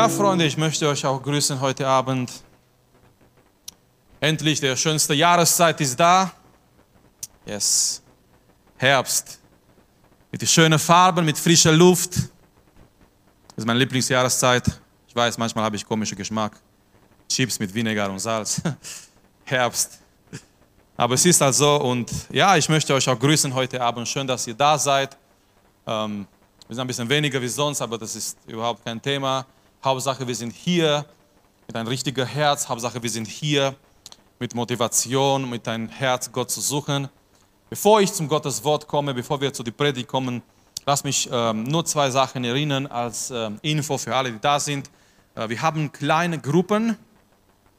Ja, Freunde, ich möchte euch auch grüßen heute Abend. Endlich, der schönste Jahreszeit ist da. Yes, Herbst. Mit schönen Farben, mit frischer Luft. Das ist meine Lieblingsjahreszeit. Ich weiß, manchmal habe ich komischen Geschmack. Chips mit Vinegar und Salz. Herbst. Aber es ist halt so und ja, ich möchte euch auch grüßen heute Abend. Schön, dass ihr da seid. Ähm, wir sind ein bisschen weniger wie sonst, aber das ist überhaupt kein Thema. Hauptsache, wir sind hier mit einem richtigen Herz. Hauptsache, wir sind hier mit Motivation, mit einem Herz, Gott zu suchen. Bevor ich zum Gottes Wort komme, bevor wir zu der Predigt kommen, lass mich ähm, nur zwei Sachen erinnern als ähm, Info für alle, die da sind. Äh, wir haben kleine Gruppen.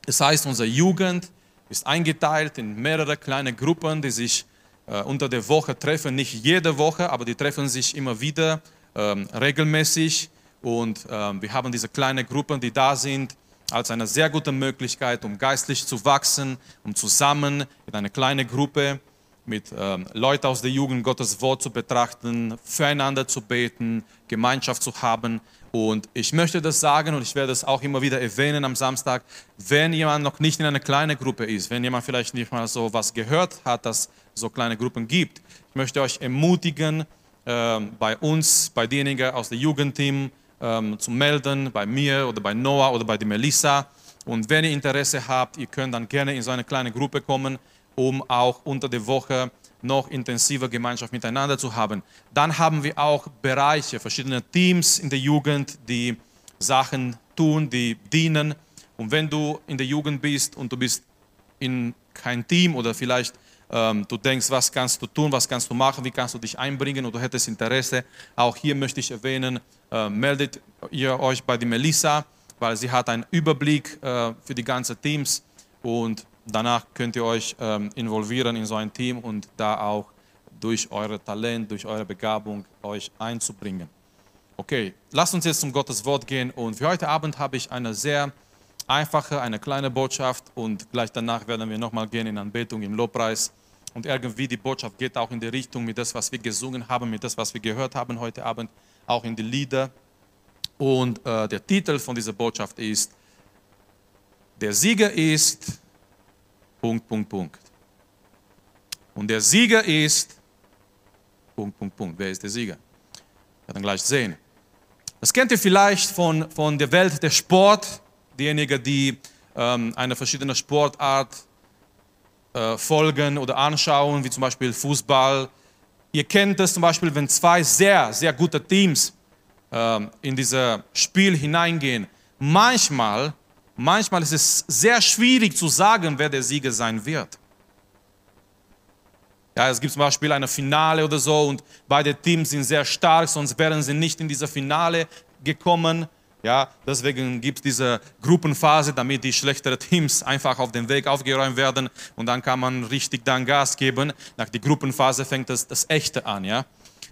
Das heißt, unsere Jugend ist eingeteilt in mehrere kleine Gruppen, die sich äh, unter der Woche treffen. Nicht jede Woche, aber die treffen sich immer wieder ähm, regelmäßig. Und ähm, wir haben diese kleinen Gruppen, die da sind, als eine sehr gute Möglichkeit, um geistlich zu wachsen, um zusammen in einer kleinen Gruppe mit ähm, Leuten aus der Jugend Gottes Wort zu betrachten, füreinander zu beten, Gemeinschaft zu haben. Und ich möchte das sagen und ich werde es auch immer wieder erwähnen am Samstag, wenn jemand noch nicht in einer kleinen Gruppe ist, wenn jemand vielleicht nicht mal so was gehört hat, dass so kleine Gruppen gibt. Ich möchte euch ermutigen, äh, bei uns, bei denjenigen aus dem Jugendteam, ähm, zu melden, bei mir oder bei Noah oder bei der Melissa. Und wenn ihr Interesse habt, ihr könnt dann gerne in so eine kleine Gruppe kommen, um auch unter der Woche noch intensiver Gemeinschaft miteinander zu haben. Dann haben wir auch Bereiche, verschiedene Teams in der Jugend, die Sachen tun, die dienen. Und wenn du in der Jugend bist und du bist in kein Team oder vielleicht ähm, du denkst, was kannst du tun, was kannst du machen, wie kannst du dich einbringen und du hättest Interesse, auch hier möchte ich erwähnen, äh, meldet ihr euch bei der Melissa, weil sie hat einen Überblick äh, für die ganzen Teams und danach könnt ihr euch ähm, involvieren in so ein Team und da auch durch euer Talent, durch eure Begabung euch einzubringen. Okay, lasst uns jetzt zum Gottes Wort gehen und für heute Abend habe ich eine sehr einfache, eine kleine Botschaft und gleich danach werden wir nochmal gehen in Anbetung, im Lobpreis und irgendwie die Botschaft geht auch in die Richtung mit das, was wir gesungen haben, mit das, was wir gehört haben heute Abend auch in die Lieder. Und äh, der Titel von dieser Botschaft ist, der Sieger ist, Punkt, Punkt, Punkt. Und der Sieger ist, Punkt, Punkt, Punkt. Wer ist der Sieger? Wir werden gleich sehen. Das kennt ihr vielleicht von, von der Welt der Sport. Diejenigen, die ähm, eine verschiedene Sportart äh, folgen oder anschauen, wie zum Beispiel Fußball, Ihr kennt es zum Beispiel, wenn zwei sehr, sehr gute Teams äh, in dieses Spiel hineingehen. Manchmal, manchmal ist es sehr schwierig zu sagen, wer der Sieger sein wird. Ja, es gibt zum Beispiel eine Finale oder so und beide Teams sind sehr stark, sonst wären sie nicht in dieser Finale gekommen. Ja, deswegen gibt es diese Gruppenphase, damit die schlechteren Teams einfach auf dem Weg aufgeräumt werden und dann kann man richtig dann Gas geben. Nach der Gruppenphase fängt das, das Echte an, ja.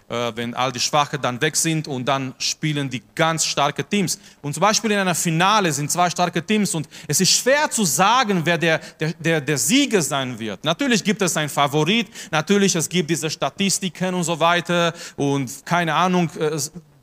Äh, wenn all die Schwachen dann weg sind und dann spielen die ganz starken Teams. Und zum Beispiel in einer Finale sind zwei starke Teams und es ist schwer zu sagen, wer der, der, der, der Sieger sein wird. Natürlich gibt es einen Favorit, natürlich es gibt diese Statistiken und so weiter und keine Ahnung, äh,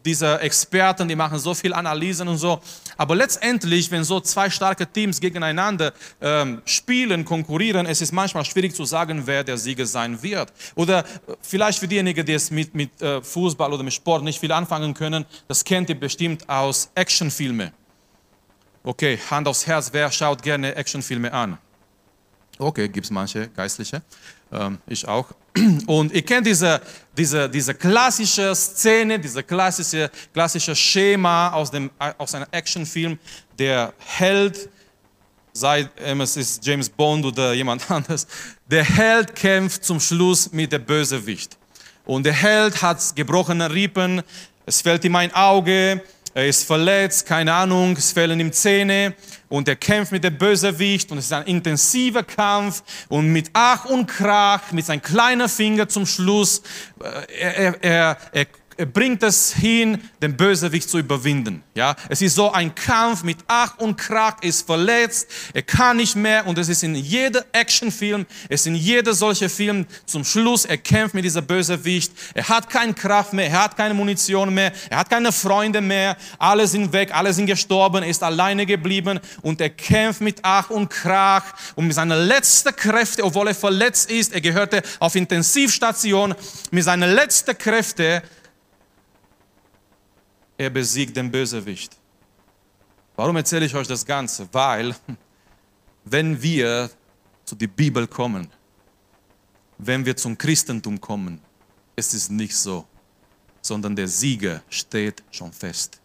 diese Experten, die machen so viel Analysen und so. Aber letztendlich, wenn so zwei starke Teams gegeneinander ähm, spielen, konkurrieren, es ist manchmal schwierig zu sagen, wer der Sieger sein wird. Oder äh, vielleicht für diejenigen, die es mit, mit äh, Fußball oder mit Sport nicht viel anfangen können, das kennt ihr bestimmt aus Actionfilmen. Okay, Hand aufs Herz, wer schaut gerne Actionfilme an? Okay, gibt es manche Geistliche, ich auch. Und ihr kennt diese, diese, diese klassische Szene, diese klassische, klassische Schema aus, dem, aus einem Actionfilm. Der Held, sei es ist James Bond oder jemand anderes, der Held kämpft zum Schluss mit dem Bösewicht. Und der Held hat gebrochene Rippen, es fällt ihm ein Auge, er ist verletzt, keine Ahnung, es fehlen ihm Zähne und er kämpft mit dem Bösewicht und es ist ein intensiver Kampf und mit Ach und Krach, mit seinem kleinen Finger zum Schluss, äh, er, er, er, er bringt es hin, den Bösewicht zu überwinden. Ja, es ist so ein Kampf mit Ach und Krach, ist verletzt, er kann nicht mehr und es ist in jedem Actionfilm, es ist in jeder solche Film zum Schluss, er kämpft mit dieser Bösewicht, er hat keine Kraft mehr, er hat keine Munition mehr, er hat keine Freunde mehr, alle sind weg, alle sind gestorben, er ist alleine geblieben und er kämpft mit Ach und Krach und mit seinen letzten Kräften, obwohl er verletzt ist, er gehörte auf Intensivstation, mit seinen letzten Kräften er besiegt den Bösewicht. Warum erzähle ich euch das Ganze? Weil, wenn wir zu der Bibel kommen, wenn wir zum Christentum kommen, ist es nicht so, sondern der Sieger steht schon fest.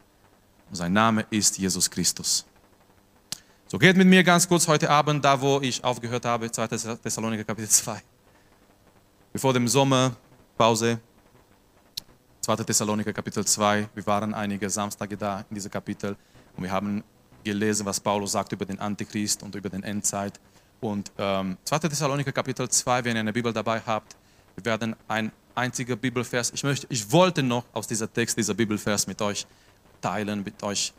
Und sein Name ist Jesus Christus. So geht mit mir ganz kurz heute Abend da, wo ich aufgehört habe, 2. Thessaloniker Kapitel 2. Bevor dem Sommerpause 2. Thessaloniker Kapitel 2. Wir waren einige Samstage da in diesem Kapitel und wir haben gelesen, was Paulus sagt über den Antichrist und über den Endzeit. Und ähm, 2. Thessaloniker Kapitel 2, wenn ihr eine Bibel dabei habt, wir werden ein einziger Bibelvers, ich, möchte, ich wollte noch aus dieser Text, dieser Bibelvers mit euch teilen, mit euch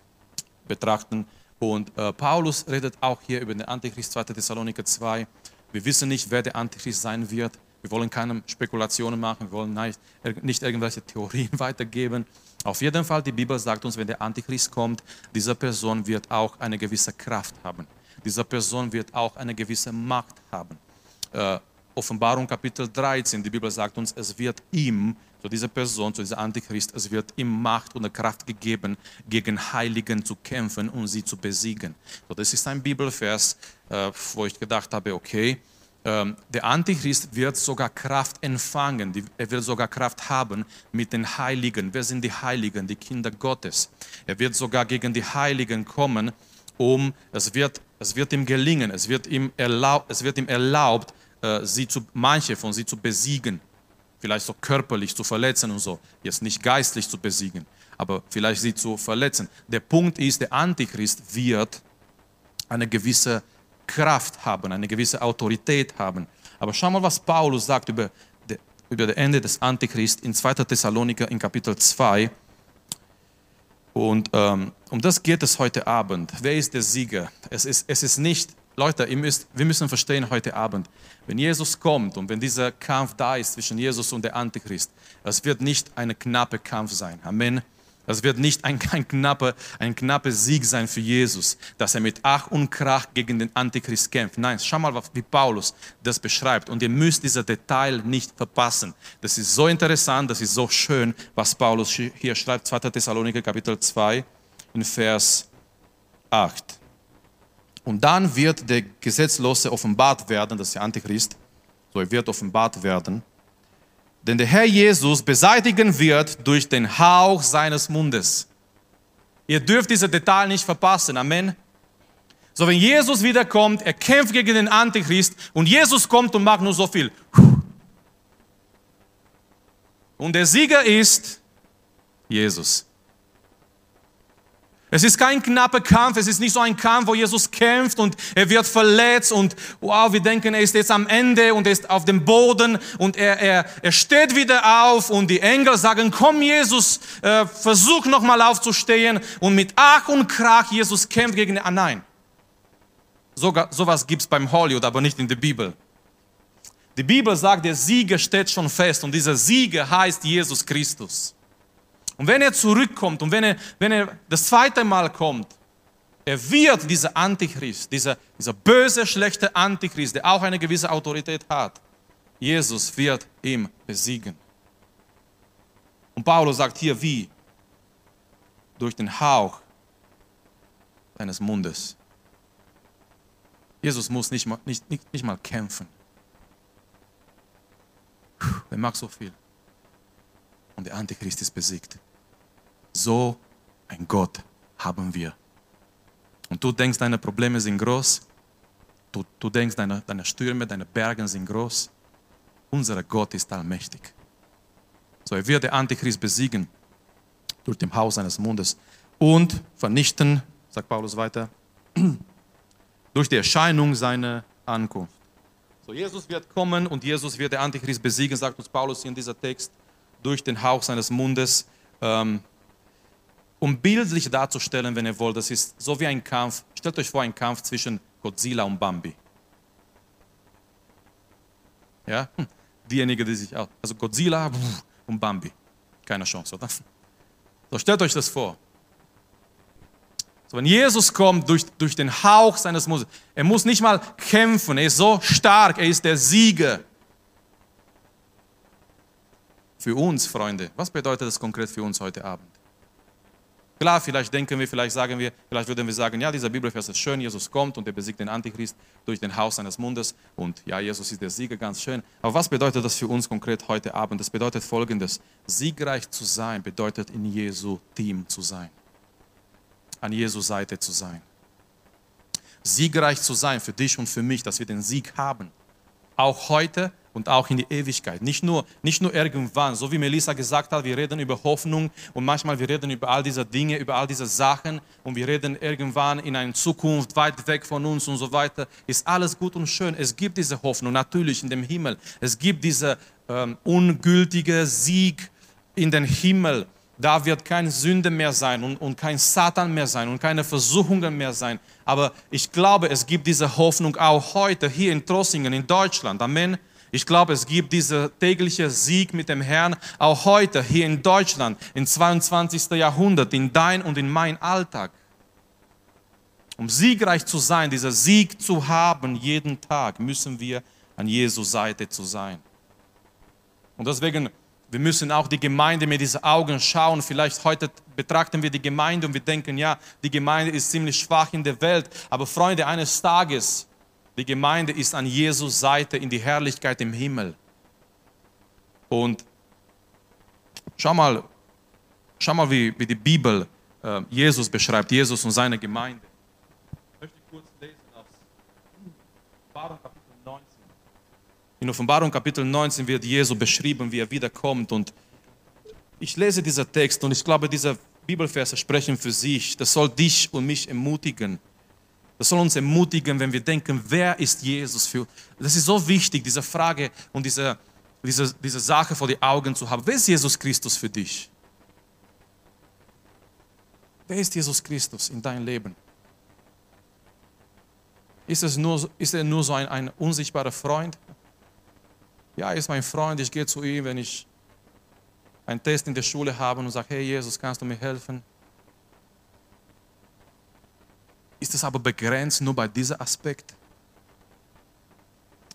betrachten. Und äh, Paulus redet auch hier über den Antichrist, 2. Thessaloniker 2. Wir wissen nicht, wer der Antichrist sein wird. Wir wollen keine Spekulationen machen, wir wollen nicht, nicht irgendwelche Theorien weitergeben. Auf jeden Fall, die Bibel sagt uns, wenn der Antichrist kommt, diese Person wird auch eine gewisse Kraft haben. Diese Person wird auch eine gewisse Macht haben. Äh, Offenbarung Kapitel 13, die Bibel sagt uns, es wird ihm, zu dieser Person, zu dieser Antichrist, es wird ihm Macht und Kraft gegeben, gegen Heiligen zu kämpfen und sie zu besiegen. So, das ist ein Bibelvers, äh, wo ich gedacht habe, okay, der Antichrist wird sogar Kraft empfangen, er wird sogar Kraft haben mit den Heiligen. Wer sind die Heiligen? Die Kinder Gottes. Er wird sogar gegen die Heiligen kommen, um, es wird, es wird ihm gelingen, es wird ihm erlaubt, es wird ihm erlaubt äh, sie zu, manche von sie zu besiegen. Vielleicht so körperlich zu verletzen und so. Jetzt nicht geistlich zu besiegen, aber vielleicht sie zu verletzen. Der Punkt ist, der Antichrist wird eine gewisse Kraft haben, eine gewisse Autorität haben. Aber schau mal, was Paulus sagt über, de, über das Ende des Antichrist in 2. Thessaloniker in Kapitel 2. Und ähm, um das geht es heute Abend. Wer ist der Sieger? Es ist, es ist nicht, Leute, müsst, wir müssen verstehen heute Abend, wenn Jesus kommt und wenn dieser Kampf da ist zwischen Jesus und der Antichrist, es wird nicht ein knapper Kampf sein. Amen. Das wird nicht ein, ein, knapper, ein knapper Sieg sein für Jesus, dass er mit Ach und Krach gegen den Antichrist kämpft. Nein, schau mal, wie Paulus das beschreibt. Und ihr müsst dieses Detail nicht verpassen. Das ist so interessant, das ist so schön, was Paulus hier schreibt, 2. Thessaloniker Kapitel 2 in Vers 8. Und dann wird der Gesetzlose offenbart werden, das ist der Antichrist, so er wird offenbart werden den der Herr Jesus beseitigen wird durch den Hauch seines Mundes. Ihr dürft diese Detail nicht verpassen. Amen. So, wenn Jesus wiederkommt, er kämpft gegen den Antichrist und Jesus kommt und macht nur so viel. Und der Sieger ist Jesus. Es ist kein knapper Kampf, es ist nicht so ein Kampf, wo Jesus kämpft und er wird verletzt und wow, wir denken, er ist jetzt am Ende und er ist auf dem Boden und er, er, er steht wieder auf und die Engel sagen, komm Jesus, äh, versuch nochmal aufzustehen und mit Ach und Krach Jesus kämpft gegen ah nein. Sogar, sowas gibt es beim Hollywood, aber nicht in der Bibel. Die Bibel sagt, der Sieger steht schon fest und dieser Sieger heißt Jesus Christus. Und wenn er zurückkommt und wenn er, wenn er das zweite Mal kommt, er wird dieser Antichrist, dieser, dieser böse, schlechte Antichrist, der auch eine gewisse Autorität hat, Jesus wird ihm besiegen. Und Paulus sagt hier, wie? Durch den Hauch seines Mundes. Jesus muss nicht mal, nicht, nicht, nicht mal kämpfen. Er mag so viel und der Antichrist ist besiegt. So ein Gott haben wir. Und du denkst, deine Probleme sind groß. Du, du denkst, deine, deine Stürme, deine Berge sind groß. Unser Gott ist allmächtig. So, er wird den Antichrist besiegen durch den Haus seines Mundes und vernichten, sagt Paulus weiter, durch die Erscheinung seiner Ankunft. So, Jesus wird kommen und Jesus wird den Antichrist besiegen, sagt uns Paulus in dieser Text durch den Hauch seines Mundes. Ähm, um bildlich darzustellen, wenn ihr wollt, das ist so wie ein Kampf. Stellt euch vor, ein Kampf zwischen Godzilla und Bambi. Ja, hm. diejenigen, die sich auch, also Godzilla und Bambi. Keine Chance, oder? So, stellt euch das vor. So, wenn Jesus kommt durch, durch den Hauch seines Mundes, er muss nicht mal kämpfen, er ist so stark, er ist der Sieger. Für uns, Freunde, was bedeutet das konkret für uns heute Abend? Klar, vielleicht denken wir, vielleicht sagen wir, vielleicht würden wir sagen, ja, dieser Bibelvers ist schön, Jesus kommt und er besiegt den Antichrist durch den Haus seines Mundes und ja, Jesus ist der Sieger, ganz schön. Aber was bedeutet das für uns konkret heute Abend? Das bedeutet folgendes, siegreich zu sein bedeutet in Jesu Team zu sein, an Jesu Seite zu sein. Siegreich zu sein für dich und für mich, dass wir den Sieg haben, auch heute und auch in die Ewigkeit. Nicht nur, nicht nur irgendwann, so wie Melissa gesagt hat, wir reden über Hoffnung und manchmal wir reden über all diese Dinge, über all diese Sachen und wir reden irgendwann in eine Zukunft weit weg von uns und so weiter. Ist alles gut und schön. Es gibt diese Hoffnung natürlich in dem Himmel. Es gibt diese ähm, ungültige Sieg in den Himmel. Da wird keine Sünde mehr sein und, und kein Satan mehr sein und keine Versuchungen mehr sein. Aber ich glaube, es gibt diese Hoffnung auch heute hier in Trossingen, in Deutschland. Amen. Ich glaube, es gibt diesen täglichen Sieg mit dem Herrn auch heute hier in Deutschland, im 22. Jahrhundert, in dein und in mein Alltag. Um siegreich zu sein, dieser Sieg zu haben jeden Tag, müssen wir an Jesu Seite zu sein. Und deswegen, wir müssen auch die Gemeinde mit diesen Augen schauen. Vielleicht heute betrachten wir die Gemeinde und wir denken, ja, die Gemeinde ist ziemlich schwach in der Welt. Aber Freunde, eines Tages die Gemeinde ist an Jesus Seite in die Herrlichkeit im Himmel. Und schau mal, schau mal wie, wie die Bibel äh, Jesus beschreibt, Jesus und seine Gemeinde. Ich möchte kurz lesen aus Offenbarung Kapitel 19. In Offenbarung Kapitel 19 wird Jesus beschrieben, wie er wiederkommt. Und ich lese diesen Text und ich glaube, diese Bibelverse sprechen für sich. Das soll dich und mich ermutigen das soll uns ermutigen, wenn wir denken, wer ist Jesus für Das ist so wichtig, diese Frage und diese, diese, diese Sache vor die Augen zu haben. Wer ist Jesus Christus für dich? Wer ist Jesus Christus in deinem Leben? Ist, es nur, ist er nur so ein, ein unsichtbarer Freund? Ja, er ist mein Freund, ich gehe zu ihm, wenn ich einen Test in der Schule habe und sage, hey Jesus, kannst du mir helfen? Ist es aber begrenzt nur bei diesem Aspekt.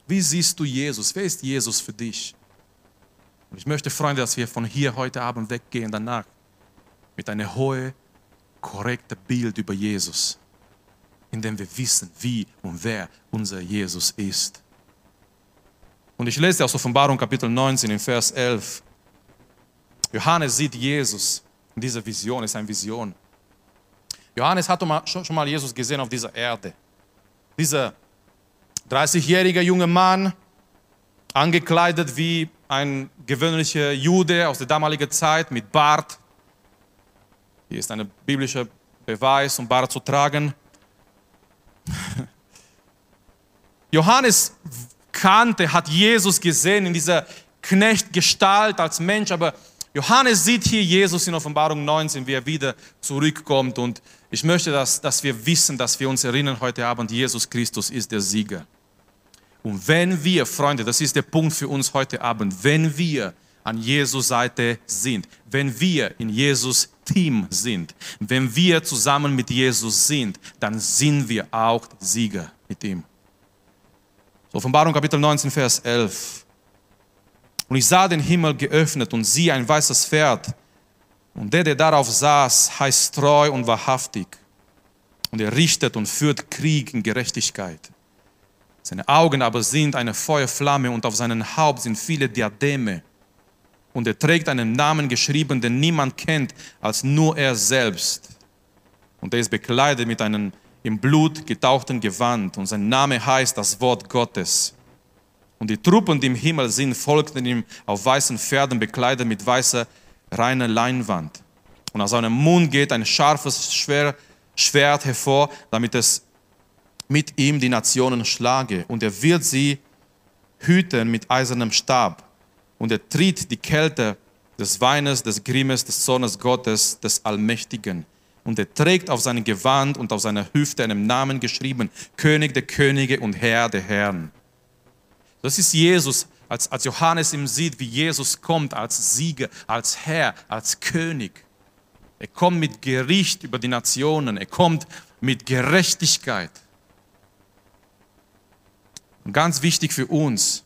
Wie siehst du Jesus? Wer ist Jesus für dich? Und ich möchte, Freunde, dass wir von hier heute Abend weggehen danach mit einem hohen, korrekten Bild über Jesus, in dem wir wissen, wie und wer unser Jesus ist. Und ich lese aus Offenbarung Kapitel 19 in Vers 11. Johannes sieht Jesus in dieser Vision, ist eine Vision. Johannes hat schon mal Jesus gesehen auf dieser Erde. Dieser 30-jährige junge Mann, angekleidet wie ein gewöhnlicher Jude aus der damaligen Zeit mit Bart. Hier ist ein biblischer Beweis, um Bart zu tragen. Johannes kannte, hat Jesus gesehen in dieser Knechtgestalt als Mensch, aber Johannes sieht hier Jesus in Offenbarung 19, wie er wieder zurückkommt. Und ich möchte, dass, dass wir wissen, dass wir uns erinnern heute Abend, Jesus Christus ist der Sieger. Und wenn wir, Freunde, das ist der Punkt für uns heute Abend, wenn wir an Jesus Seite sind, wenn wir in Jesus Team sind, wenn wir zusammen mit Jesus sind, dann sind wir auch Sieger mit ihm. Offenbarung Kapitel 19, Vers 11. Und ich sah den Himmel geöffnet und siehe ein weißes Pferd. Und der, der darauf saß, heißt treu und wahrhaftig. Und er richtet und führt Krieg in Gerechtigkeit. Seine Augen aber sind eine Feuerflamme und auf seinem Haupt sind viele Diademe. Und er trägt einen Namen geschrieben, den niemand kennt als nur er selbst. Und er ist bekleidet mit einem im Blut getauchten Gewand. Und sein Name heißt das Wort Gottes. Und die Truppen, die im Himmel sind, folgten ihm auf weißen Pferden bekleidet mit weißer, reiner Leinwand. Und aus seinem Mund geht ein scharfes Schwert hervor, damit es mit ihm die Nationen schlage. Und er wird sie hüten mit eisernem Stab. Und er tritt die Kälte des Weines, des Grimmes, des Zornes Gottes, des Allmächtigen. Und er trägt auf seinem Gewand und auf seiner Hüfte einen Namen geschrieben, König der Könige und Herr der Herren. Das ist Jesus, als, als Johannes ihm sieht, wie Jesus kommt als Sieger, als Herr, als König. Er kommt mit Gericht über die Nationen, er kommt mit Gerechtigkeit. Und ganz wichtig für uns,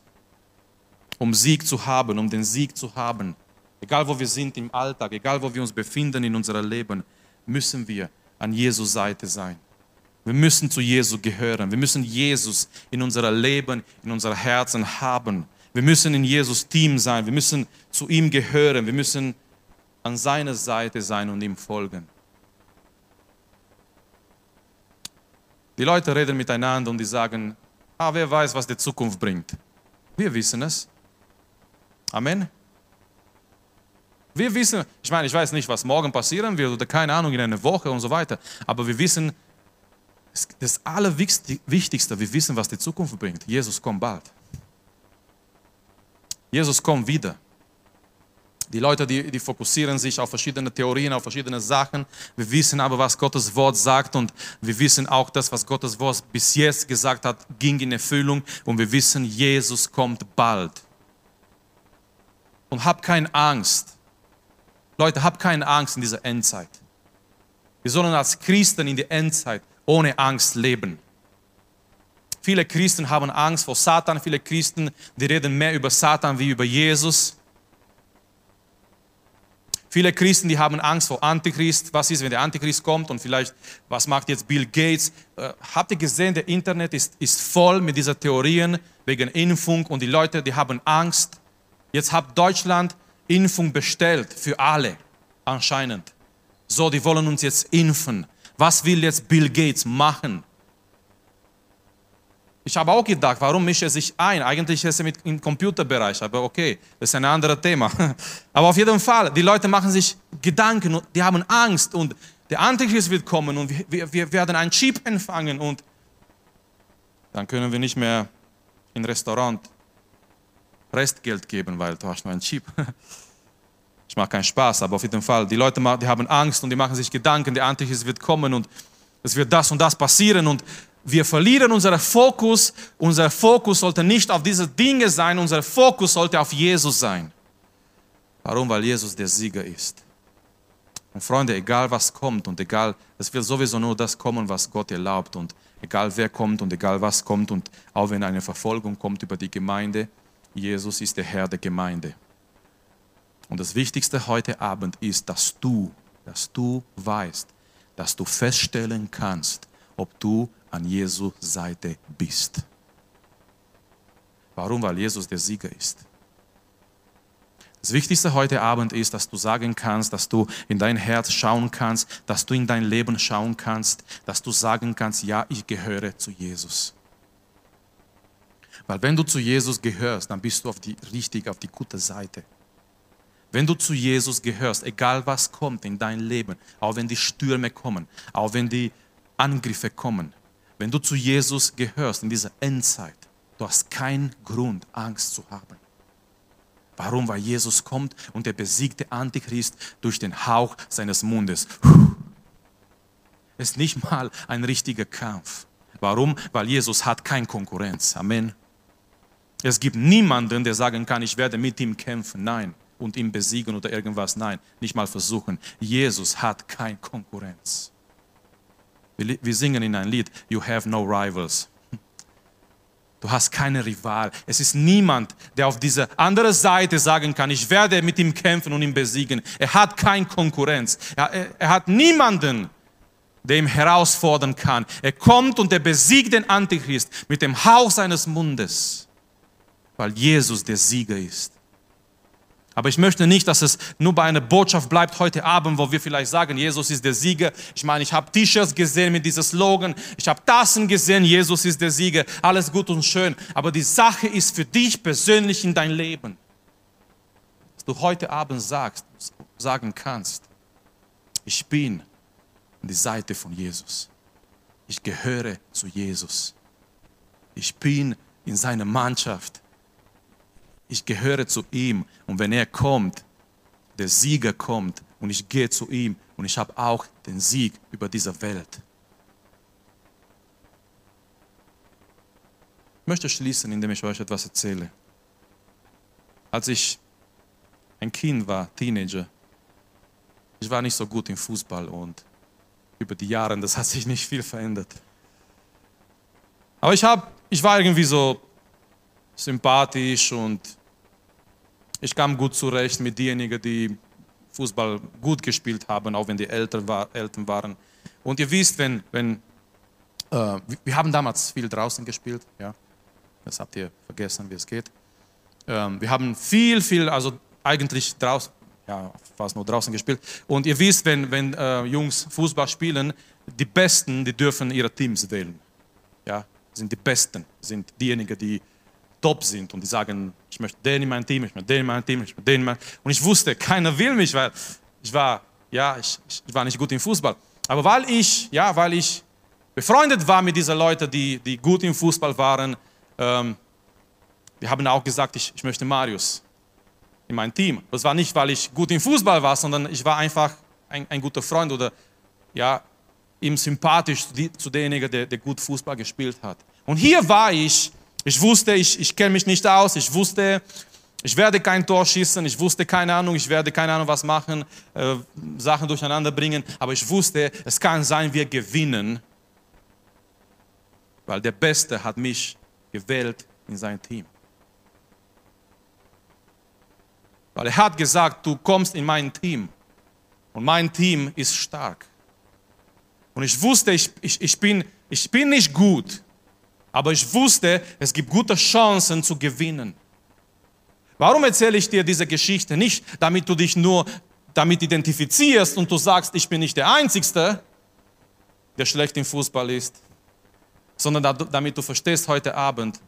um Sieg zu haben, um den Sieg zu haben, egal wo wir sind im Alltag, egal wo wir uns befinden in unserem Leben, müssen wir an Jesus Seite sein. Wir müssen zu Jesus gehören. Wir müssen Jesus in unser Leben, in unser Herzen haben. Wir müssen in Jesus Team sein. Wir müssen zu ihm gehören. Wir müssen an seiner Seite sein und ihm folgen. Die Leute reden miteinander und die sagen, ah, wer weiß, was die Zukunft bringt. Wir wissen es. Amen. Wir wissen, ich meine, ich weiß nicht, was morgen passieren wird oder keine Ahnung, in einer Woche und so weiter, aber wir wissen, das Allerwichtigste, wir wissen, was die Zukunft bringt. Jesus kommt bald. Jesus kommt wieder. Die Leute, die, die fokussieren sich auf verschiedene Theorien, auf verschiedene Sachen. Wir wissen aber, was Gottes Wort sagt und wir wissen auch, das, was Gottes Wort bis jetzt gesagt hat, ging in Erfüllung und wir wissen, Jesus kommt bald. Und hab keine Angst. Leute, hab keine Angst in dieser Endzeit. Wir sollen als Christen in der Endzeit ohne Angst leben. Viele Christen haben Angst vor Satan, viele Christen, die reden mehr über Satan wie über Jesus. Viele Christen, die haben Angst vor Antichrist. Was ist, wenn der Antichrist kommt und vielleicht, was macht jetzt Bill Gates? Äh, habt ihr gesehen, der Internet ist, ist voll mit diesen Theorien wegen Impfung und die Leute, die haben Angst. Jetzt hat Deutschland Impfung bestellt für alle, anscheinend. So, die wollen uns jetzt impfen. Was will jetzt Bill Gates machen? Ich habe auch gedacht, warum mischt er sich ein? Eigentlich ist er mit im Computerbereich, aber okay, das ist ein anderes Thema. Aber auf jeden Fall, die Leute machen sich Gedanken und die haben Angst und der Antichrist wird kommen und wir, wir werden einen Chip empfangen und dann können wir nicht mehr im Restaurant Restgeld geben, weil du hast nur einen Chip. Ich mache keinen Spaß, aber auf jeden Fall, die Leute die haben Angst und die machen sich Gedanken, der Antichrist wird kommen und es wird das und das passieren und wir verlieren unseren Fokus. Unser Fokus sollte nicht auf diese Dinge sein, unser Fokus sollte auf Jesus sein. Warum? Weil Jesus der Sieger ist. Und Freunde, egal was kommt und egal, es wird sowieso nur das kommen, was Gott erlaubt und egal wer kommt und egal was kommt und auch wenn eine Verfolgung kommt über die Gemeinde, Jesus ist der Herr der Gemeinde. Und das Wichtigste heute Abend ist, dass du, dass du weißt, dass du feststellen kannst, ob du an Jesu Seite bist. Warum? Weil Jesus der Sieger ist. Das Wichtigste heute Abend ist, dass du sagen kannst, dass du in dein Herz schauen kannst, dass du in dein Leben schauen kannst, dass du sagen kannst, ja, ich gehöre zu Jesus. Weil wenn du zu Jesus gehörst, dann bist du auf die richtig, auf die gute Seite. Wenn du zu Jesus gehörst, egal was kommt in dein Leben, auch wenn die Stürme kommen, auch wenn die Angriffe kommen, wenn du zu Jesus gehörst in dieser Endzeit, du hast keinen Grund, Angst zu haben. Warum? Weil Jesus kommt und er besiegt den Antichrist durch den Hauch seines Mundes. Es ist nicht mal ein richtiger Kampf. Warum? Weil Jesus hat keine Konkurrenz. Amen. Es gibt niemanden, der sagen kann, ich werde mit ihm kämpfen. Nein und ihn besiegen oder irgendwas. Nein, nicht mal versuchen. Jesus hat keine Konkurrenz. Wir, wir singen in ein Lied, You have no rivals. Du hast keine Rival. Es ist niemand, der auf dieser anderen Seite sagen kann, ich werde mit ihm kämpfen und ihn besiegen. Er hat keine Konkurrenz. Er, er, er hat niemanden, der ihn herausfordern kann. Er kommt und er besiegt den Antichrist mit dem Hauch seines Mundes, weil Jesus der Sieger ist. Aber ich möchte nicht, dass es nur bei einer Botschaft bleibt heute Abend, wo wir vielleicht sagen, Jesus ist der Sieger. Ich meine, ich habe T-Shirts gesehen mit diesem Slogan, ich habe Tassen gesehen, Jesus ist der Sieger. Alles gut und schön. Aber die Sache ist für dich persönlich in dein Leben. Dass du heute Abend sagst, sagen kannst, ich bin an die Seite von Jesus. Ich gehöre zu Jesus. Ich bin in seiner Mannschaft ich gehöre zu ihm und wenn er kommt, der Sieger kommt und ich gehe zu ihm und ich habe auch den Sieg über diese Welt. Ich möchte schließen, indem ich euch etwas erzähle. Als ich ein Kind war, Teenager, ich war nicht so gut im Fußball und über die Jahre, das hat sich nicht viel verändert. Aber ich, hab, ich war irgendwie so sympathisch und ich kam gut zurecht mit denjenigen, die Fußball gut gespielt haben, auch wenn die Eltern, war, Eltern waren. Und ihr wisst, wenn, wenn äh, wir haben damals viel draußen gespielt, ja, das habt ihr vergessen, wie es geht. Ähm, wir haben viel, viel, also eigentlich draußen, ja, fast nur draußen gespielt. Und ihr wisst, wenn, wenn äh, Jungs Fußball spielen, die Besten, die dürfen ihre Teams wählen. Ja, sind die Besten, sind diejenigen, die top sind und die sagen, ich möchte den in mein Team, ich möchte den in mein Team, ich möchte den in mein Und ich wusste, keiner will mich, weil ich war, ja, ich, ich war nicht gut im Fußball. Aber weil ich, ja, weil ich befreundet war mit diesen Leuten, die, die gut im Fußball waren, ähm, wir haben auch gesagt, ich, ich möchte Marius in mein Team. Das war nicht, weil ich gut im Fußball war, sondern ich war einfach ein, ein guter Freund oder ja, ihm sympathisch zu demjenigen, der, der gut Fußball gespielt hat. Und hier war ich, ich wusste, ich, ich kenne mich nicht aus, ich wusste, ich werde kein Tor schießen, ich wusste keine Ahnung, ich werde keine Ahnung was machen, äh, Sachen durcheinander bringen, aber ich wusste, es kann sein, wir gewinnen, weil der Beste hat mich gewählt in sein Team. Weil er hat gesagt, du kommst in mein Team und mein Team ist stark. Und ich wusste, ich, ich, ich, bin, ich bin nicht gut, aber ich wusste, es gibt gute Chancen zu gewinnen. Warum erzähle ich dir diese Geschichte? Nicht, damit du dich nur damit identifizierst und du sagst, ich bin nicht der Einzige, der schlecht im Fußball ist, sondern damit du verstehst heute Abend,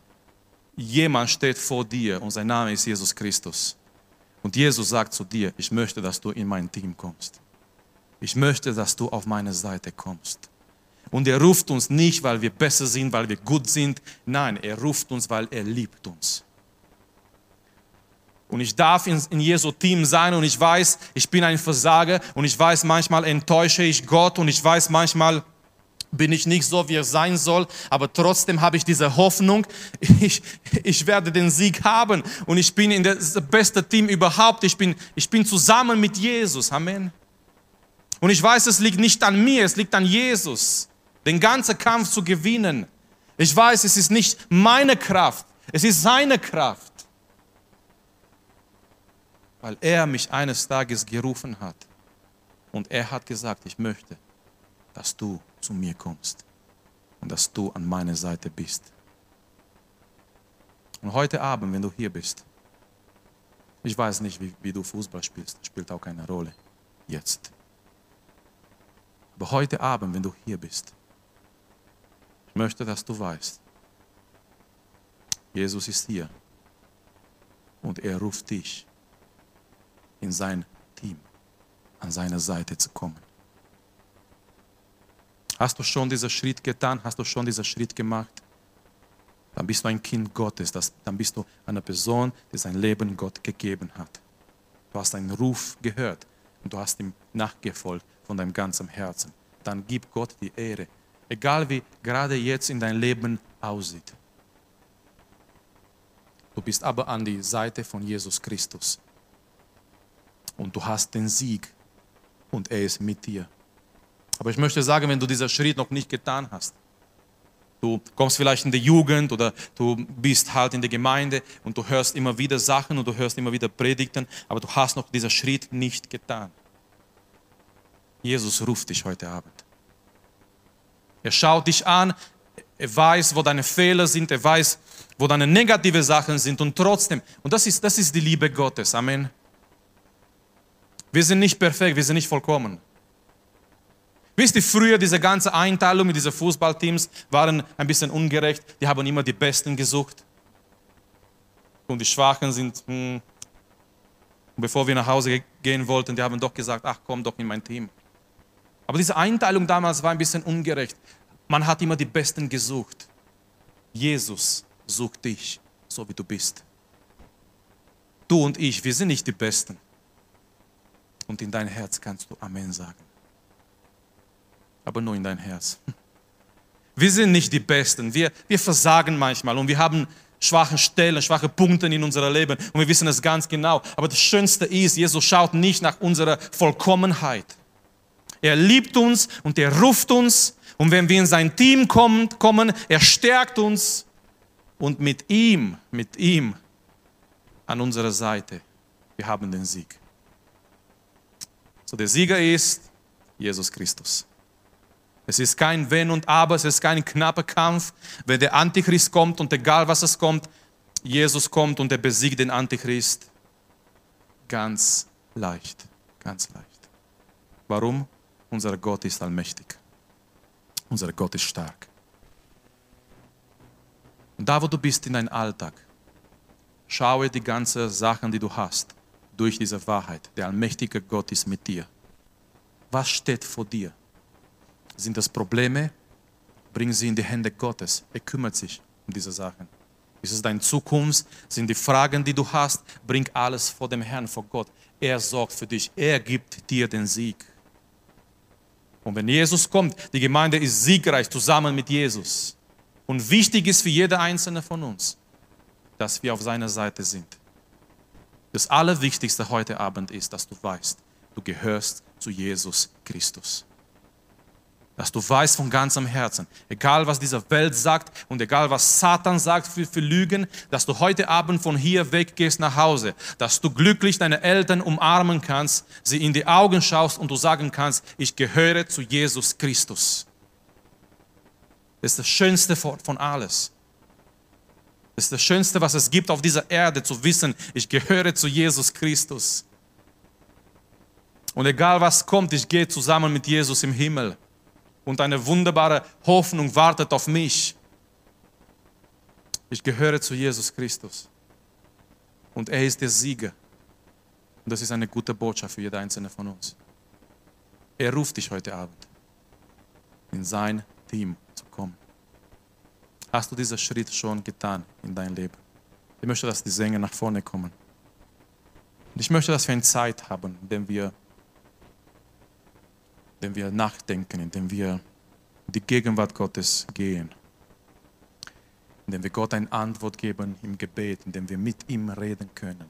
jemand steht vor dir und sein Name ist Jesus Christus. Und Jesus sagt zu dir, ich möchte, dass du in mein Team kommst. Ich möchte, dass du auf meine Seite kommst. Und er ruft uns nicht, weil wir besser sind, weil wir gut sind. Nein, er ruft uns, weil er liebt uns. Und ich darf in, Jesu Team sein und ich weiß, ich bin ein Versager und ich weiß, manchmal enttäusche ich Gott und ich weiß, manchmal bin ich nicht so, wie er sein soll, aber trotzdem habe ich diese Hoffnung, ich, ich werde den Sieg haben und ich bin in das beste Team überhaupt. Ich bin, ich bin zusammen mit Jesus. Amen. Und ich weiß, es liegt nicht an mir, es liegt an Jesus, den ganzen Kampf zu gewinnen. Ich weiß, es ist nicht meine Kraft, es ist seine Kraft, weil er mich eines Tages gerufen hat und er hat gesagt, ich möchte, dass du zu mir kommst und dass du an meiner Seite bist. Und heute Abend, wenn du hier bist, ich weiß nicht, wie, wie du Fußball spielst, spielt auch keine Rolle jetzt. Aber heute Abend, wenn du hier bist, möchte, dass du weißt, Jesus ist hier und er ruft dich in sein Team, an seine Seite zu kommen. Hast du schon diesen Schritt getan? Hast du schon diesen Schritt gemacht? Dann bist du ein Kind Gottes. Das, dann bist du eine Person, die sein Leben Gott gegeben hat. Du hast einen Ruf gehört und du hast ihm nachgefolgt von deinem ganzen Herzen. Dann gib Gott die Ehre. Egal wie gerade jetzt in dein Leben aussieht. Du bist aber an die Seite von Jesus Christus. Und du hast den Sieg. Und er ist mit dir. Aber ich möchte sagen, wenn du diesen Schritt noch nicht getan hast, du kommst vielleicht in die Jugend oder du bist halt in der Gemeinde und du hörst immer wieder Sachen und du hörst immer wieder Predigten, aber du hast noch diesen Schritt nicht getan. Jesus ruft dich heute Abend. Er schaut dich an, er weiß, wo deine Fehler sind, er weiß, wo deine negative Sachen sind und trotzdem, und das ist, das ist die Liebe Gottes, Amen. Wir sind nicht perfekt, wir sind nicht vollkommen. Wisst ihr, früher diese ganze Einteilung mit diesen Fußballteams waren ein bisschen ungerecht. Die haben immer die Besten gesucht. Und die Schwachen sind, hm, bevor wir nach Hause gehen wollten, die haben doch gesagt, ach komm doch in mein Team. Aber diese Einteilung damals war ein bisschen ungerecht. Man hat immer die Besten gesucht. Jesus sucht dich, so wie du bist. Du und ich, wir sind nicht die Besten. Und in dein Herz kannst du Amen sagen. Aber nur in dein Herz. Wir sind nicht die Besten. Wir, wir versagen manchmal und wir haben schwache Stellen, schwache Punkte in unserem Leben und wir wissen es ganz genau. Aber das Schönste ist, Jesus schaut nicht nach unserer Vollkommenheit. Er liebt uns und er ruft uns und wenn wir in sein Team kommen, kommen er stärkt uns und mit ihm, mit ihm an unserer Seite, wir haben den Sieg. So der Sieger ist Jesus Christus. Es ist kein Wenn und Aber, es ist kein knapper Kampf. Wenn der Antichrist kommt und egal was es kommt, Jesus kommt und er besiegt den Antichrist ganz leicht, ganz leicht. Warum? Unser Gott ist allmächtig. Unser Gott ist stark. Und da, wo du bist in deinem Alltag, schaue die ganzen Sachen, die du hast, durch diese Wahrheit. Der allmächtige Gott ist mit dir. Was steht vor dir? Sind das Probleme? Bring sie in die Hände Gottes. Er kümmert sich um diese Sachen. Ist es deine Zukunft? Sind die Fragen, die du hast? Bring alles vor dem Herrn, vor Gott. Er sorgt für dich. Er gibt dir den Sieg. Und wenn Jesus kommt, die Gemeinde ist siegreich zusammen mit Jesus. Und wichtig ist für jeder einzelne von uns, dass wir auf seiner Seite sind. Das Allerwichtigste heute Abend ist, dass du weißt, du gehörst zu Jesus Christus. Dass du weißt von ganzem Herzen, egal was diese Welt sagt und egal was Satan sagt für, für Lügen, dass du heute Abend von hier weggehst nach Hause, dass du glücklich deine Eltern umarmen kannst, sie in die Augen schaust und du sagen kannst, ich gehöre zu Jesus Christus. Das ist das Schönste von alles. Das ist das Schönste, was es gibt auf dieser Erde, zu wissen, ich gehöre zu Jesus Christus. Und egal was kommt, ich gehe zusammen mit Jesus im Himmel und eine wunderbare Hoffnung wartet auf mich. Ich gehöre zu Jesus Christus und er ist der Sieger. Und das ist eine gute Botschaft für jeder einzelne von uns. Er ruft dich heute Abend, in sein Team zu kommen. Hast du diesen Schritt schon getan in dein Leben? Ich möchte, dass die Sänger nach vorne kommen. Und ich möchte, dass wir eine Zeit haben, in der wir indem wir nachdenken, indem wir in die Gegenwart Gottes gehen, indem wir Gott eine Antwort geben im Gebet, indem wir mit ihm reden können.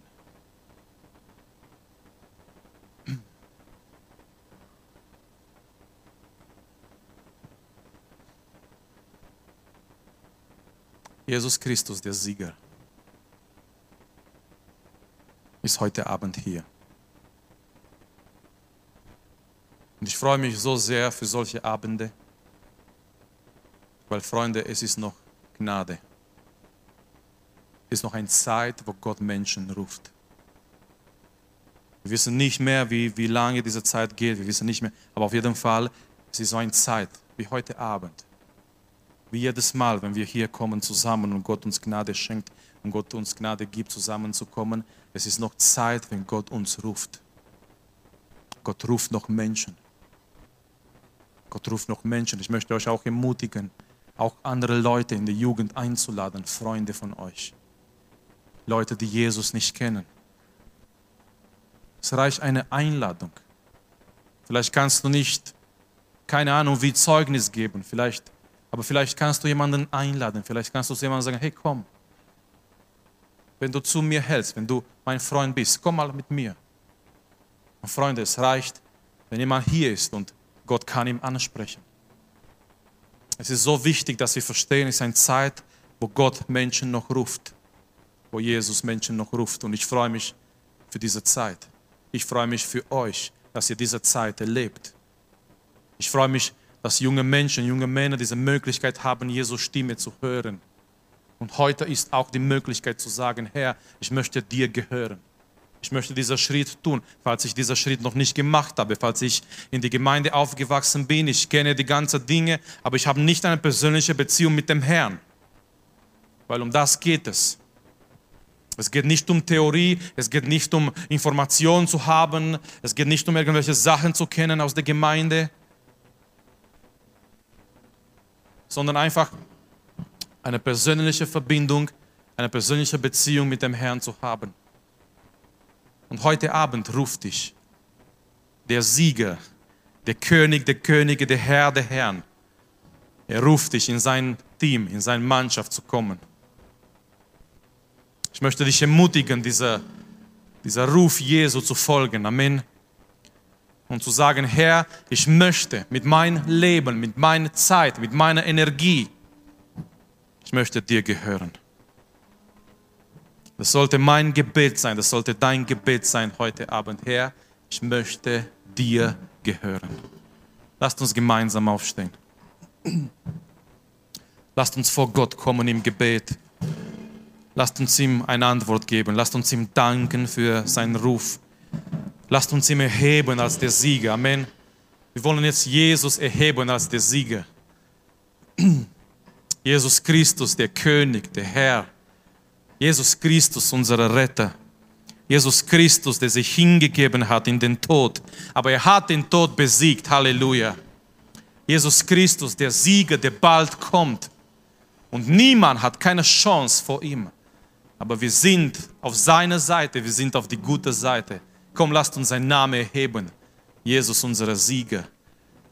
Jesus Christus, der Sieger, ist heute Abend hier. Und ich freue mich so sehr für solche Abende, weil Freunde, es ist noch Gnade. Es ist noch eine Zeit, wo Gott Menschen ruft. Wir wissen nicht mehr, wie, wie lange diese Zeit geht, wir wissen nicht mehr, aber auf jeden Fall, es ist so eine Zeit wie heute Abend. Wie jedes Mal, wenn wir hier kommen zusammen und Gott uns Gnade schenkt und Gott uns Gnade gibt, zusammenzukommen, es ist noch Zeit, wenn Gott uns ruft. Gott ruft noch Menschen. Gott ruft noch Menschen. Ich möchte euch auch ermutigen, auch andere Leute in der Jugend einzuladen, Freunde von euch. Leute, die Jesus nicht kennen. Es reicht eine Einladung. Vielleicht kannst du nicht, keine Ahnung, wie Zeugnis geben, vielleicht, aber vielleicht kannst du jemanden einladen, vielleicht kannst du jemandem sagen, hey komm, wenn du zu mir hältst, wenn du mein Freund bist, komm mal mit mir. Und Freunde, es reicht, wenn jemand hier ist und Gott kann ihn ansprechen. Es ist so wichtig, dass wir verstehen, es ist eine Zeit, wo Gott Menschen noch ruft, wo Jesus Menschen noch ruft. Und ich freue mich für diese Zeit. Ich freue mich für euch, dass ihr diese Zeit erlebt. Ich freue mich, dass junge Menschen, junge Männer diese Möglichkeit haben, Jesus Stimme zu hören. Und heute ist auch die Möglichkeit zu sagen, Herr, ich möchte dir gehören. Ich möchte diesen Schritt tun, falls ich diesen Schritt noch nicht gemacht habe, falls ich in die Gemeinde aufgewachsen bin. Ich kenne die ganzen Dinge, aber ich habe nicht eine persönliche Beziehung mit dem Herrn. Weil um das geht es. Es geht nicht um Theorie, es geht nicht um Informationen zu haben, es geht nicht um irgendwelche Sachen zu kennen aus der Gemeinde, sondern einfach eine persönliche Verbindung, eine persönliche Beziehung mit dem Herrn zu haben. Und heute Abend ruft dich. der Sieger, der König der Könige, der Herr der Herren. Er ruft dich in sein Team, in seine Mannschaft zu kommen. Ich möchte dich ermutigen, dieser, dieser Ruf Jesu zu folgen. Amen. Und zu sagen, Herr, ich möchte mit meinem Leben, mit meiner Zeit, mit meiner Energie, ich möchte dir gehören. Das sollte mein Gebet sein, das sollte dein Gebet sein heute Abend. Herr, ich möchte dir gehören. Lasst uns gemeinsam aufstehen. Lasst uns vor Gott kommen im Gebet. Lasst uns ihm eine Antwort geben. Lasst uns ihm danken für seinen Ruf. Lasst uns ihm erheben als der Sieger. Amen. Wir wollen jetzt Jesus erheben als der Sieger. Jesus Christus, der König, der Herr. Jesus Christus, unser Retter. Jesus Christus, der sich hingegeben hat in den Tod. Aber er hat den Tod besiegt. Halleluja. Jesus Christus, der Sieger, der bald kommt. Und niemand hat keine Chance vor ihm. Aber wir sind auf seiner Seite, wir sind auf die gute Seite. Komm, lasst uns seinen Namen erheben. Jesus, unser Sieger.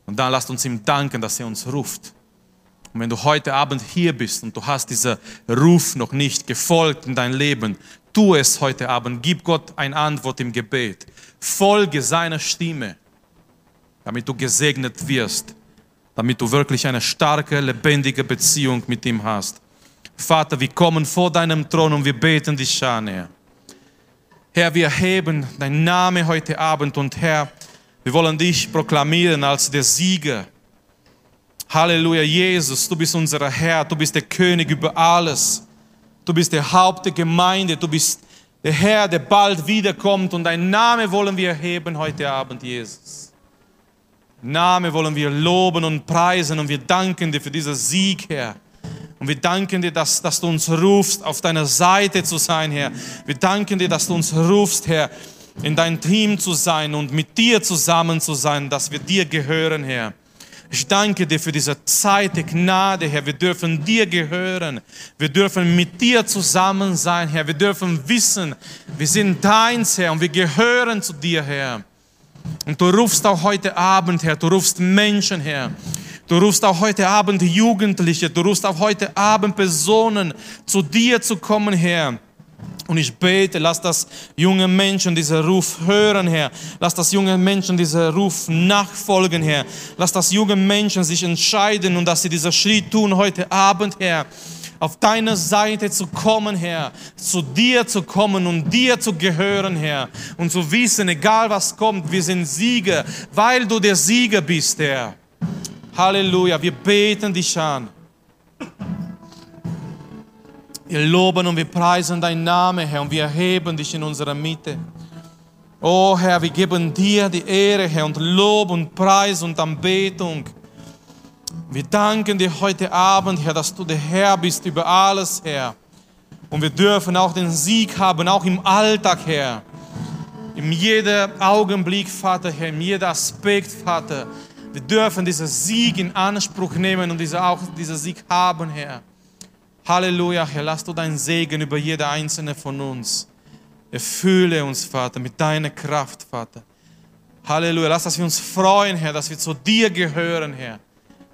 Und dann lasst uns ihm danken, dass er uns ruft. Und wenn du heute Abend hier bist und du hast dieser Ruf noch nicht gefolgt in dein Leben, tu es heute Abend. Gib Gott eine Antwort im Gebet. Folge seiner Stimme, damit du gesegnet wirst damit du wirklich eine starke, lebendige Beziehung mit ihm hast. Vater, wir kommen vor deinem Thron und wir beten dich an, Herr. Herr, wir erheben deinen Namen heute Abend und Herr, wir wollen dich proklamieren als der Sieger. Halleluja, Jesus, du bist unser Herr, du bist der König über alles. Du bist der Haupt der Gemeinde, du bist der Herr, der bald wiederkommt und deinen Namen wollen wir erheben heute Abend, Jesus. Name wollen wir loben und preisen und wir danken dir für diesen Sieg, Herr. Und wir danken dir, dass, dass du uns rufst, auf deiner Seite zu sein, Herr. Wir danken dir, dass du uns rufst, Herr, in dein Team zu sein und mit dir zusammen zu sein, dass wir dir gehören, Herr. Ich danke dir für diese Zeit der Gnade, Herr. Wir dürfen dir gehören. Wir dürfen mit dir zusammen sein, Herr. Wir dürfen wissen, wir sind deins, Herr, und wir gehören zu dir, Herr. Und du rufst auch heute Abend, Herr, du rufst Menschen, Herr. Du rufst auch heute Abend Jugendliche, du rufst auch heute Abend Personen, zu dir zu kommen, Herr. Und ich bete, lass das junge Menschen diesen Ruf hören, Herr. Lass das junge Menschen diesen Ruf nachfolgen, Herr. Lass das junge Menschen sich entscheiden und dass sie diesen Schritt tun heute Abend, Herr auf deine Seite zu kommen, Herr, zu dir zu kommen und dir zu gehören, Herr, und zu wissen, egal was kommt, wir sind Sieger, weil du der Sieger bist, Herr. Halleluja, wir beten dich an. Wir loben und wir preisen deinen Namen, Herr, und wir erheben dich in unserer Mitte. Oh Herr, wir geben dir die Ehre, Herr, und Lob und Preis und Anbetung. Wir danken dir heute Abend, Herr, dass du der Herr bist über alles, Herr. Und wir dürfen auch den Sieg haben, auch im Alltag, Herr. In jedem Augenblick, Vater, Herr, in jedem Aspekt, Vater. Wir dürfen diesen Sieg in Anspruch nehmen und diese, auch diesen Sieg haben, Herr. Halleluja, Herr, lass du deinen Segen über jede einzelne von uns. Erfülle uns, Vater, mit deiner Kraft, Vater. Halleluja, lass, dass wir uns freuen, Herr, dass wir zu dir gehören, Herr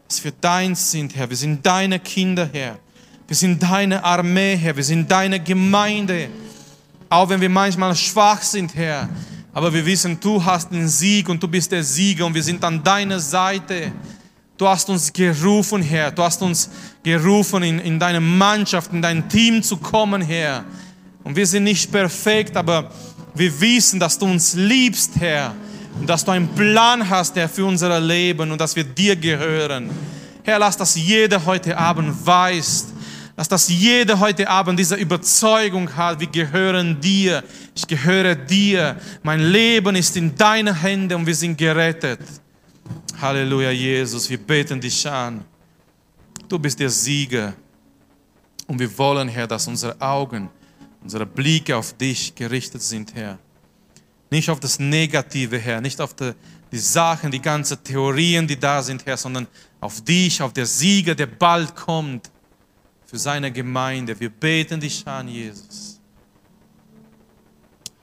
dass wir deins sind, Herr. Wir sind deine Kinder, Herr. Wir sind deine Armee, Herr. Wir sind deine Gemeinde. Auch wenn wir manchmal schwach sind, Herr. Aber wir wissen, du hast den Sieg und du bist der Sieger und wir sind an deiner Seite. Du hast uns gerufen, Herr. Du hast uns gerufen, in, in deine Mannschaft, in dein Team zu kommen, Herr. Und wir sind nicht perfekt, aber wir wissen, dass du uns liebst, Herr und dass du einen Plan hast, der für unser Leben und dass wir dir gehören. Herr, lass das jeder heute Abend weiß. Lass das jeder heute Abend diese Überzeugung hat, wir gehören dir. Ich gehöre dir. Mein Leben ist in deine Hände und wir sind gerettet. Halleluja, Jesus. Wir beten dich an. Du bist der Sieger. Und wir wollen, Herr, dass unsere Augen, unsere Blicke auf dich gerichtet sind, Herr. Nicht auf das Negative, Herr, nicht auf die, die Sachen, die ganzen Theorien, die da sind, Herr, sondern auf dich, auf der Sieger, der bald kommt für seine Gemeinde. Wir beten dich an, Jesus.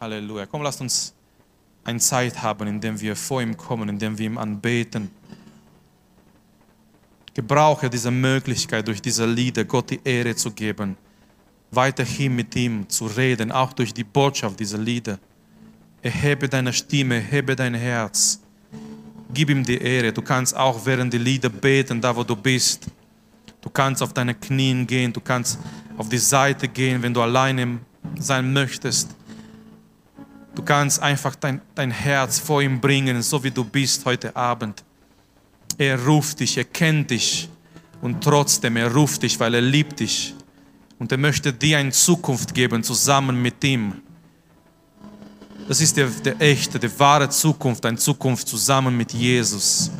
Halleluja. Komm, lasst uns eine Zeit haben, in der wir vor ihm kommen, in der wir ihm anbeten. Gebrauche diese Möglichkeit, durch diese Lieder Gott die Ehre zu geben, weiterhin mit ihm zu reden, auch durch die Botschaft dieser Lieder. Erhebe deine Stimme, erhebe dein Herz. Gib ihm die Ehre. Du kannst auch während die Lieder beten, da wo du bist. Du kannst auf deine Knien gehen, du kannst auf die Seite gehen, wenn du alleine sein möchtest. Du kannst einfach dein, dein Herz vor ihm bringen, so wie du bist heute Abend. Er ruft dich, er kennt dich und trotzdem, er ruft dich, weil er liebt dich. Und er möchte dir eine Zukunft geben, zusammen mit ihm. Das ist der, der echte, der wahre Zukunft, eine Zukunft zusammen mit Jesus.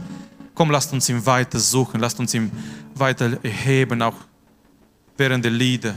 Komm, lasst uns ihn weiter suchen, lasst uns ihn weiter erheben, auch während der Lieder.